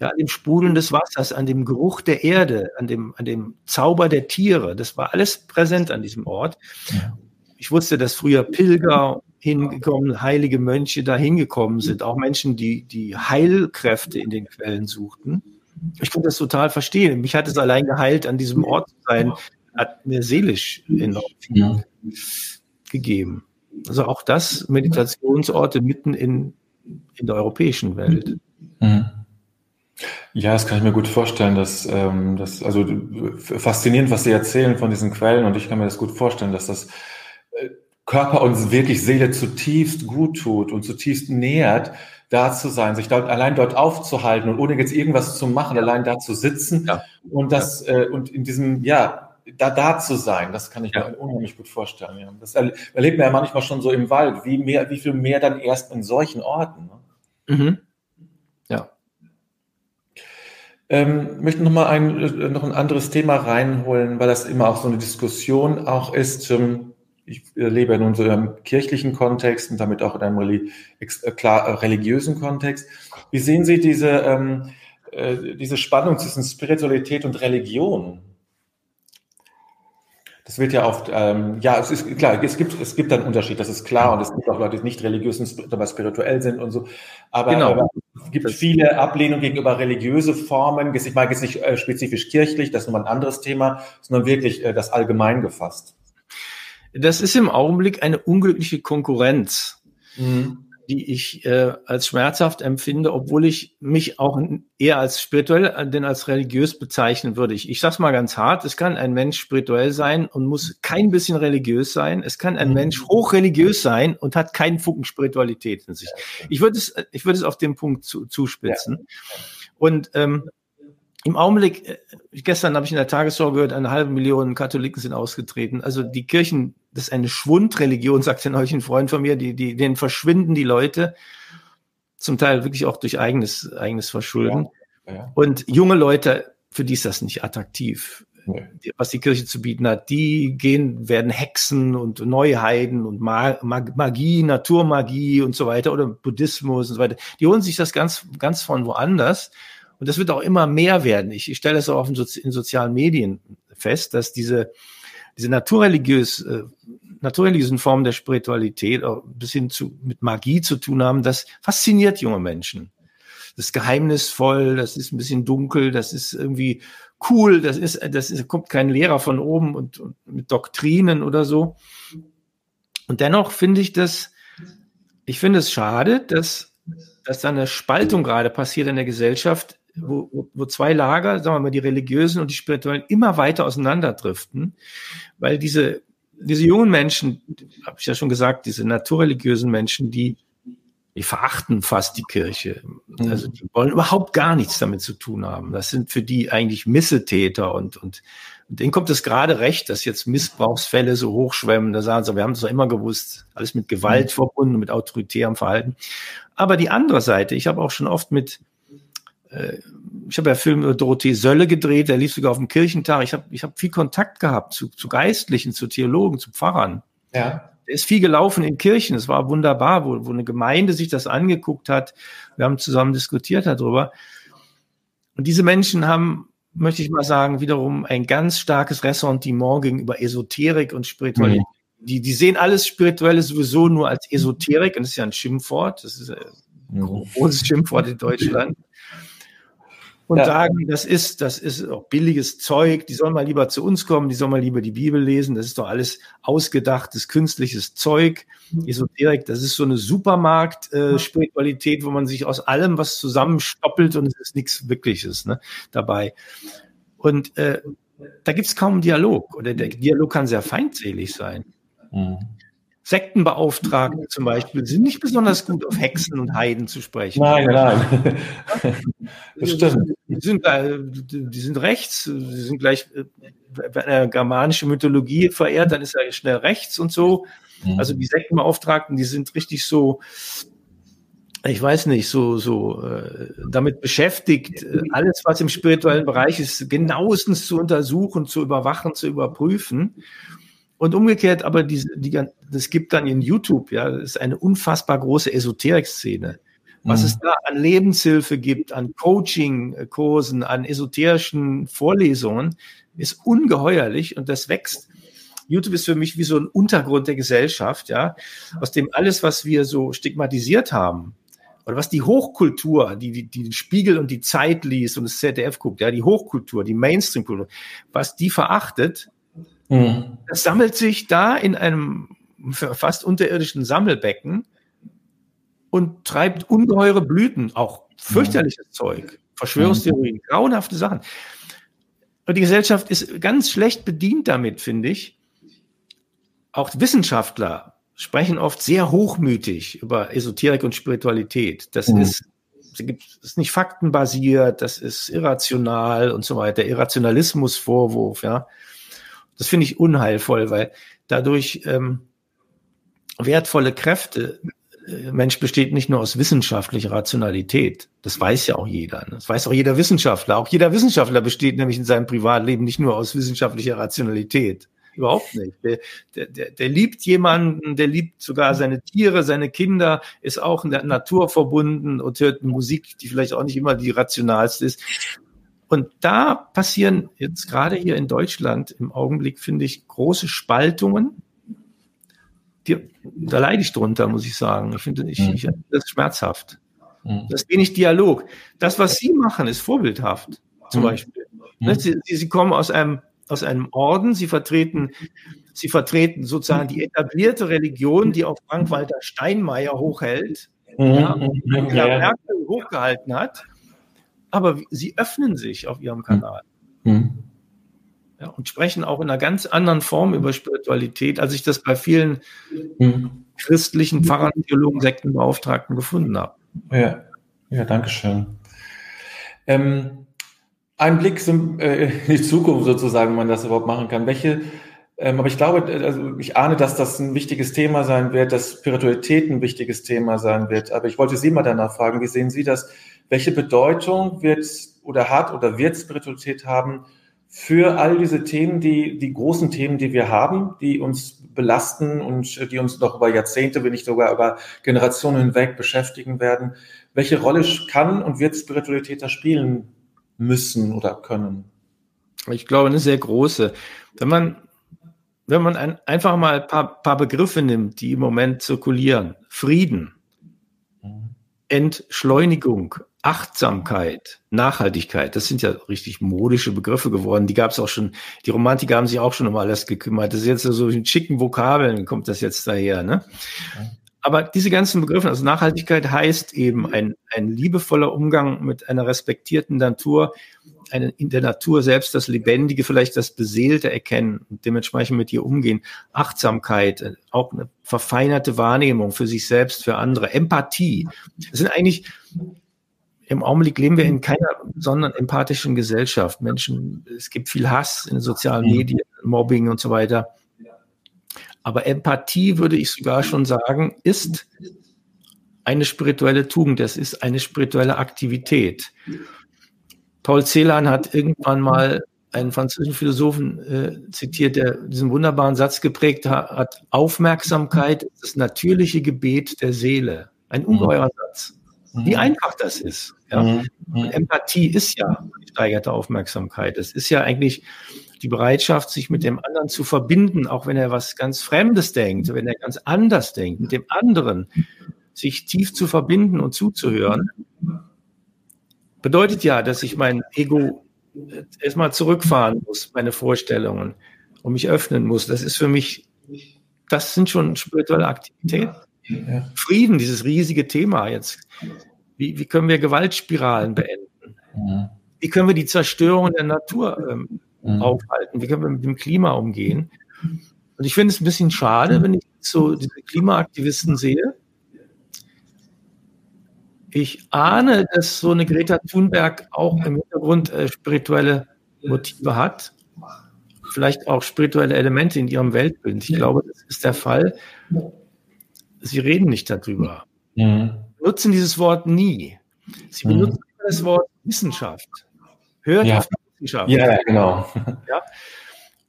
ja, an dem Sprudeln des Wassers, an dem Geruch der Erde, an dem, an dem Zauber der Tiere, das war alles präsent an diesem Ort. Ich wusste, dass früher Pilger hingekommen, heilige Mönche da hingekommen sind, auch Menschen, die die Heilkräfte in den Quellen suchten. Ich konnte das total verstehen. Mich hat es allein geheilt, an diesem Ort zu sein, hat mir seelisch enorm viel ja. gegeben. Also auch das Meditationsorte mitten in, in der europäischen Welt. Mhm. Ja, das kann ich mir gut vorstellen. Dass, ähm, das, also faszinierend, was Sie erzählen von diesen Quellen und ich kann mir das gut vorstellen, dass das äh, Körper uns wirklich Seele zutiefst gut tut und zutiefst nähert, da zu sein, sich dort, allein dort aufzuhalten und ohne jetzt irgendwas zu machen, allein da zu sitzen ja. und das ja. äh, und in diesem ja da da zu sein, das kann ich ja. mir unheimlich gut vorstellen. Ja. Das erlebt man ja manchmal schon so im Wald, wie mehr, wie viel mehr dann erst in solchen Orten. Ne? Mhm. Ja. Ähm, möchte noch mal ein äh, noch ein anderes Thema reinholen, weil das immer auch so eine Diskussion auch ist. Ähm, ich lebe ja nun so im kirchlichen Kontext und damit auch in einem äh, klar, äh, religiösen Kontext. Wie sehen Sie diese, ähm, äh, diese Spannung zwischen Spiritualität und Religion? Das wird ja oft, ähm, ja, es ist klar, es gibt, es gibt einen Unterschied, das ist klar, und es gibt auch Leute, die nicht religiös sind, aber spirituell sind und so. Aber, genau. aber es gibt viele Ablehnungen gegenüber religiöse Formen. Ich meine jetzt nicht äh, spezifisch kirchlich, das ist nochmal ein anderes Thema, sondern wirklich äh, das allgemein gefasst. Das ist im Augenblick eine unglückliche Konkurrenz, mhm. die ich äh, als schmerzhaft empfinde, obwohl ich mich auch eher als spirituell äh, denn als religiös bezeichnen würde. Ich, ich sage es mal ganz hart, es kann ein Mensch spirituell sein und muss kein bisschen religiös sein. Es kann ein mhm. Mensch hochreligiös sein und hat keinen Funken Spiritualität in sich. Ich würde es, ich würde es auf den Punkt zu, zuspitzen. Ja. Und ähm, im Augenblick, äh, gestern habe ich in der Tagesschau gehört, eine halbe Million Katholiken sind ausgetreten. Also die Kirchen, das ist eine Schwundreligion, sagt ein ein Freund von mir, die, die, denen verschwinden die Leute, zum Teil wirklich auch durch eigenes, eigenes Verschulden. Ja, ja. Und junge Leute, für die ist das nicht attraktiv. Nee. Was die Kirche zu bieten hat, die gehen, werden Hexen und Neuheiden und Magie, Naturmagie und so weiter oder Buddhismus und so weiter. Die holen sich das ganz, ganz von woanders und das wird auch immer mehr werden. Ich, ich stelle das auch in, in sozialen Medien fest, dass diese, diese naturreligiös, äh, naturreligiösen Formen der Spiritualität auch ein bisschen zu, mit Magie zu tun haben, das fasziniert junge Menschen. Das ist geheimnisvoll, das ist ein bisschen dunkel, das ist irgendwie cool, das ist, das ist, kommt kein Lehrer von oben und, und mit Doktrinen oder so. Und dennoch finde ich das, ich finde es schade, dass, dass da eine Spaltung gerade passiert in der Gesellschaft wo, wo zwei Lager, sagen wir mal, die religiösen und die spirituellen, immer weiter auseinanderdriften, weil diese, diese jungen Menschen, habe ich ja schon gesagt, diese naturreligiösen Menschen, die, die verachten fast die Kirche. Also die wollen überhaupt gar nichts damit zu tun haben. Das sind für die eigentlich Missetäter und, und, und denen kommt es gerade recht, dass jetzt Missbrauchsfälle so hochschwemmen. Da sagen sie, wir haben es doch immer gewusst, alles mit Gewalt mhm. verbunden, mit autoritärem Verhalten. Aber die andere Seite, ich habe auch schon oft mit ich habe ja Film über Dorothee Sölle gedreht, der lief sogar auf dem Kirchentag. Ich habe ich hab viel Kontakt gehabt zu, zu Geistlichen, zu Theologen, zu Pfarrern. Ja. Der ist viel gelaufen in Kirchen. Es war wunderbar, wo, wo eine Gemeinde sich das angeguckt hat. Wir haben zusammen diskutiert darüber. Und diese Menschen haben, möchte ich mal sagen, wiederum ein ganz starkes Ressentiment gegenüber Esoterik und Spiritualität. Mhm. Die, die sehen alles Spirituelle sowieso nur als Esoterik. Und das ist ja ein Schimpfwort. Das ist ein großes Schimpfwort in Deutschland und ja. sagen, das ist, das ist auch billiges Zeug, die sollen mal lieber zu uns kommen, die sollen mal lieber die Bibel lesen, das ist doch alles ausgedachtes, künstliches Zeug, mhm. Esoterik, das ist so eine Supermarkt-Spiritualität, äh, wo man sich aus allem was zusammenstoppelt und es ist nichts Wirkliches ne, dabei. Und äh, da gibt es kaum einen Dialog oder der Dialog kann sehr feindselig sein. Mhm. Sektenbeauftragte zum Beispiel sind nicht besonders gut auf Hexen und Heiden zu sprechen. Nein, nein. das stimmt. Die sind, die sind rechts, die sind gleich, wenn er germanische Mythologie verehrt, dann ist er schnell rechts und so. Mhm. Also die Sektenbeauftragten, die sind richtig so, ich weiß nicht, so, so äh, damit beschäftigt, alles, was im spirituellen Bereich ist, genauestens zu untersuchen, zu überwachen, zu überprüfen. Und umgekehrt, aber die, die, das gibt dann in YouTube, ja, das ist eine unfassbar große Esoterik-Szene. Was mhm. es da an Lebenshilfe gibt, an Coaching-Kursen, an esoterischen Vorlesungen, ist ungeheuerlich und das wächst. YouTube ist für mich wie so ein Untergrund der Gesellschaft, ja, aus dem alles, was wir so stigmatisiert haben, oder was die Hochkultur, die, die, die den Spiegel und die Zeit liest und das ZDF guckt, ja, die Hochkultur, die Mainstream-Kultur, was die verachtet, Mhm. Das sammelt sich da in einem fast unterirdischen Sammelbecken und treibt ungeheure Blüten, auch fürchterliches mhm. Zeug, Verschwörungstheorien, mhm. grauenhafte Sachen. Und die Gesellschaft ist ganz schlecht bedient damit, finde ich. Auch Wissenschaftler sprechen oft sehr hochmütig über Esoterik und Spiritualität. Das mhm. ist, das ist nicht faktenbasiert, das ist irrational und so weiter. Irrationalismusvorwurf, ja. Das finde ich unheilvoll, weil dadurch ähm, wertvolle Kräfte, äh, Mensch besteht nicht nur aus wissenschaftlicher Rationalität. Das weiß ja auch jeder. Ne? Das weiß auch jeder Wissenschaftler. Auch jeder Wissenschaftler besteht nämlich in seinem Privatleben nicht nur aus wissenschaftlicher Rationalität. Überhaupt nicht. Der, der, der, liebt jemanden, der liebt sogar seine Tiere, seine Kinder, ist auch in der Natur verbunden und hört Musik, die vielleicht auch nicht immer die rationalste ist. Und da passieren jetzt gerade hier in Deutschland im Augenblick, finde ich, große Spaltungen. Die, da leide ich drunter, muss ich sagen. Ich finde ich, mhm. ich, das ist schmerzhaft. Mhm. Das ist wenig Dialog. Das, was Sie machen, ist vorbildhaft, zum mhm. Beispiel. Mhm. Sie, Sie, kommen aus einem, aus einem Orden, Sie vertreten, Sie vertreten sozusagen die etablierte Religion, die auch Frank-Walter Steinmeier hochhält, mhm. ja, ja. Merkel hochgehalten hat aber sie öffnen sich auf ihrem Kanal. Mhm. Ja, und sprechen auch in einer ganz anderen Form über Spiritualität, als ich das bei vielen mhm. christlichen Pfarrern, Theologen, Sektenbeauftragten gefunden habe. Ja, ja danke schön. Ähm, ein Blick äh, in die Zukunft sozusagen, wenn man das überhaupt machen kann. Welche, ähm, aber ich glaube, also ich ahne, dass das ein wichtiges Thema sein wird, dass Spiritualität ein wichtiges Thema sein wird. Aber ich wollte Sie mal danach fragen, wie sehen Sie das? Welche Bedeutung wird oder hat oder wird Spiritualität haben für all diese Themen, die, die großen Themen, die wir haben, die uns belasten und die uns noch über Jahrzehnte, wenn nicht sogar über Generationen hinweg beschäftigen werden? Welche Rolle kann und wird Spiritualität da spielen müssen oder können? Ich glaube, eine sehr große. Wenn man, wenn man ein, einfach mal ein paar, paar Begriffe nimmt, die im Moment zirkulieren, Frieden, mhm. Entschleunigung, Achtsamkeit, Nachhaltigkeit, das sind ja richtig modische Begriffe geworden. Die gab es auch schon, die Romantiker haben sich auch schon um alles gekümmert. Das ist jetzt so in schicken Vokabeln, kommt das jetzt daher. Ne? Aber diese ganzen Begriffe, also Nachhaltigkeit heißt eben ein, ein liebevoller Umgang mit einer respektierten Natur, eine, in der Natur selbst das Lebendige, vielleicht das Beseelte erkennen und dementsprechend mit ihr umgehen. Achtsamkeit, auch eine verfeinerte Wahrnehmung für sich selbst, für andere, Empathie. Das sind eigentlich im Augenblick leben wir in keiner sondern empathischen Gesellschaft. Menschen, es gibt viel Hass in den sozialen mhm. Medien, Mobbing und so weiter. Aber Empathie, würde ich sogar schon sagen, ist eine spirituelle Tugend, das ist eine spirituelle Aktivität. Paul Celan hat irgendwann mal einen französischen Philosophen äh, zitiert, der diesen wunderbaren Satz geprägt hat, hat Aufmerksamkeit ist das natürliche Gebet der Seele. Ein ungeheurer Satz. Wie mhm. einfach das ist. Ja? Mhm. mhm. Empathie ist ja gesteigerte Aufmerksamkeit. Es ist ja eigentlich die Bereitschaft, sich mit dem anderen zu verbinden, auch wenn er was ganz Fremdes denkt, wenn er ganz anders denkt, mit dem anderen sich tief zu verbinden und zuzuhören, bedeutet ja, dass ich mein Ego erstmal zurückfahren muss, meine Vorstellungen und mich öffnen muss. Das ist für mich, das sind schon spirituelle Aktivitäten. Ja. Frieden, dieses riesige Thema jetzt. Wie, wie können wir Gewaltspiralen beenden? Ja. Wie können wir die Zerstörung der Natur ähm, ja. aufhalten? Wie können wir mit dem Klima umgehen? Und ich finde es ein bisschen schade, wenn ich so diese Klimaaktivisten sehe. Ich ahne, dass so eine Greta Thunberg auch im Hintergrund äh, spirituelle Motive hat, vielleicht auch spirituelle Elemente in ihrem Weltbild. Ich glaube, das ist der Fall. Sie reden nicht darüber. Mhm. Nutzen dieses Wort nie. Sie benutzen mhm. das Wort Wissenschaft. Hört ja. auf die Wissenschaft. Ja, genau. Ja?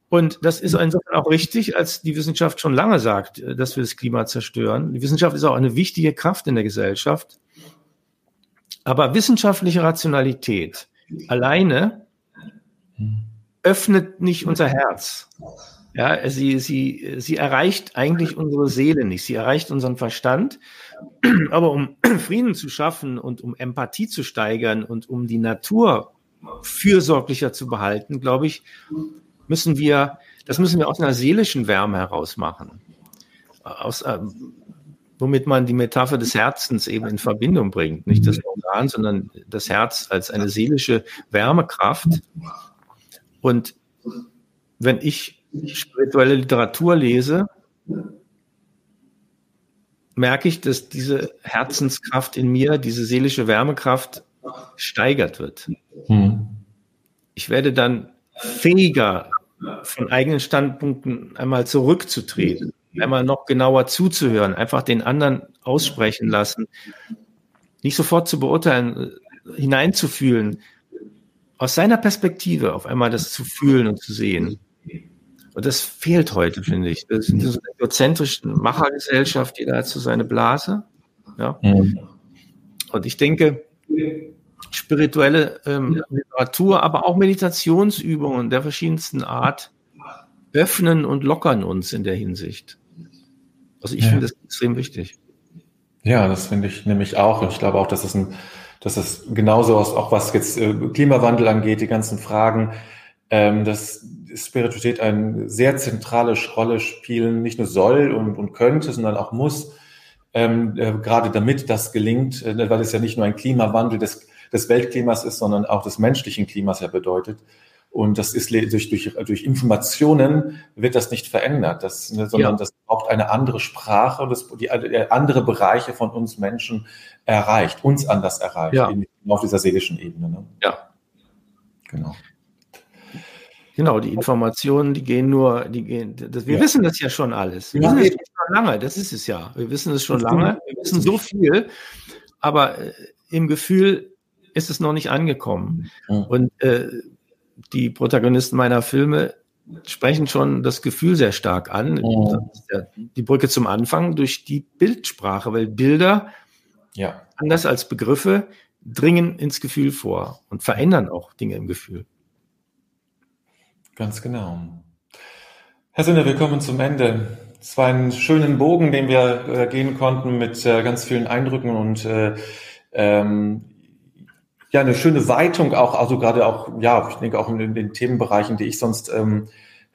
Und das ist insofern auch richtig, als die Wissenschaft schon lange sagt, äh, dass wir das Klima zerstören. Die Wissenschaft ist auch eine wichtige Kraft in der Gesellschaft. Aber wissenschaftliche Rationalität alleine öffnet nicht unser Herz. Ja, sie, sie, sie erreicht eigentlich unsere Seele nicht. Sie erreicht unseren Verstand. Aber um Frieden zu schaffen und um Empathie zu steigern und um die Natur fürsorglicher zu behalten, glaube ich, müssen wir, das müssen wir aus einer seelischen Wärme heraus machen. Aus, äh, womit man die Metapher des Herzens eben in Verbindung bringt. Nicht das Organ, sondern das Herz als eine seelische Wärmekraft. Und wenn ich spirituelle Literatur lese, merke ich, dass diese Herzenskraft in mir, diese seelische Wärmekraft steigert wird. Hm. Ich werde dann fähiger, von eigenen Standpunkten einmal zurückzutreten, einmal noch genauer zuzuhören, einfach den anderen aussprechen lassen, nicht sofort zu beurteilen, hineinzufühlen, aus seiner Perspektive auf einmal das zu fühlen und zu sehen. Und das fehlt heute, finde ich. Das ist in dieser egozentrischen Machergesellschaft, jeder hat so seine Blase. Ja. Mhm. Und ich denke, spirituelle ähm, Literatur, aber auch Meditationsübungen der verschiedensten Art öffnen und lockern uns in der Hinsicht. Also ich ja. finde das extrem wichtig. Ja, das finde ich nämlich auch. Und ich glaube auch, dass es ein, dass es genauso aus, auch was jetzt äh, Klimawandel angeht, die ganzen Fragen, ähm, dass Spiritualität eine sehr zentrale Rolle spielen, nicht nur soll und, und könnte, sondern auch muss, ähm, äh, gerade damit das gelingt, äh, weil es ja nicht nur ein Klimawandel des, des Weltklimas ist, sondern auch des menschlichen Klimas ja bedeutet. Und das ist durch, durch, durch Informationen wird das nicht verändert, das, ne, sondern ja. das braucht eine andere Sprache und das, die, die andere Bereiche von uns Menschen erreicht, uns anders erreicht, ja. auf dieser seelischen Ebene. Ne? Ja. Genau. Genau, die Informationen, die gehen nur, die gehen, das, wir ja. wissen das ja schon alles. Wir ja, wissen es schon lange, das ist es ja. Wir wissen es schon lange, wir wissen so viel, aber äh, im Gefühl ist es noch nicht angekommen. Mhm. Und äh, die Protagonisten meiner Filme sprechen schon das Gefühl sehr stark an. Die Brücke zum Anfang durch die Bildsprache, weil Bilder, ja. anders als Begriffe, dringen ins Gefühl vor und verändern auch Dinge im Gefühl. Ganz genau. Herr Sinne, wir kommen zum Ende. Es war ein schönen Bogen, den wir äh, gehen konnten mit äh, ganz vielen Eindrücken und äh, ähm, ja, eine schöne Weitung auch, also gerade auch, ja, ich denke auch in, in den Themenbereichen, die ich sonst ähm,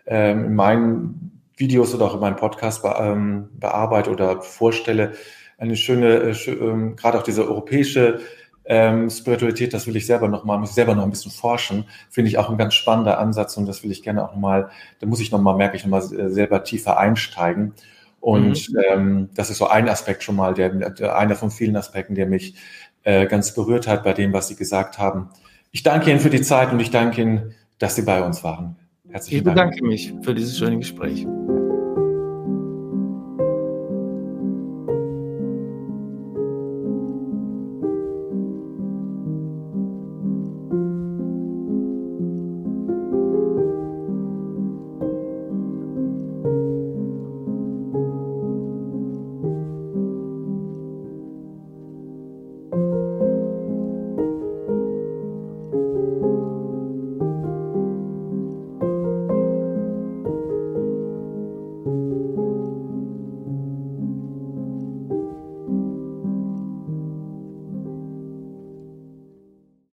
ähm, in meinen Videos oder auch in meinem Podcast be, ähm, bearbeite oder vorstelle, eine schöne, äh, schö ähm, gerade auch diese europäische ähm, Spiritualität, das will ich selber noch mal, muss ich selber noch ein bisschen forschen, finde ich auch ein ganz spannender Ansatz und das will ich gerne auch noch mal, da muss ich noch mal, merke ich noch mal äh, selber tiefer einsteigen. Und mhm. ähm, das ist so ein Aspekt schon mal, der, der einer von vielen Aspekten, der mich äh, ganz berührt hat bei dem, was Sie gesagt haben. Ich danke Ihnen für die Zeit und ich danke Ihnen, dass Sie bei uns waren. Herzlichen Dank. Ich bedanke Dank. mich für dieses schöne Gespräch.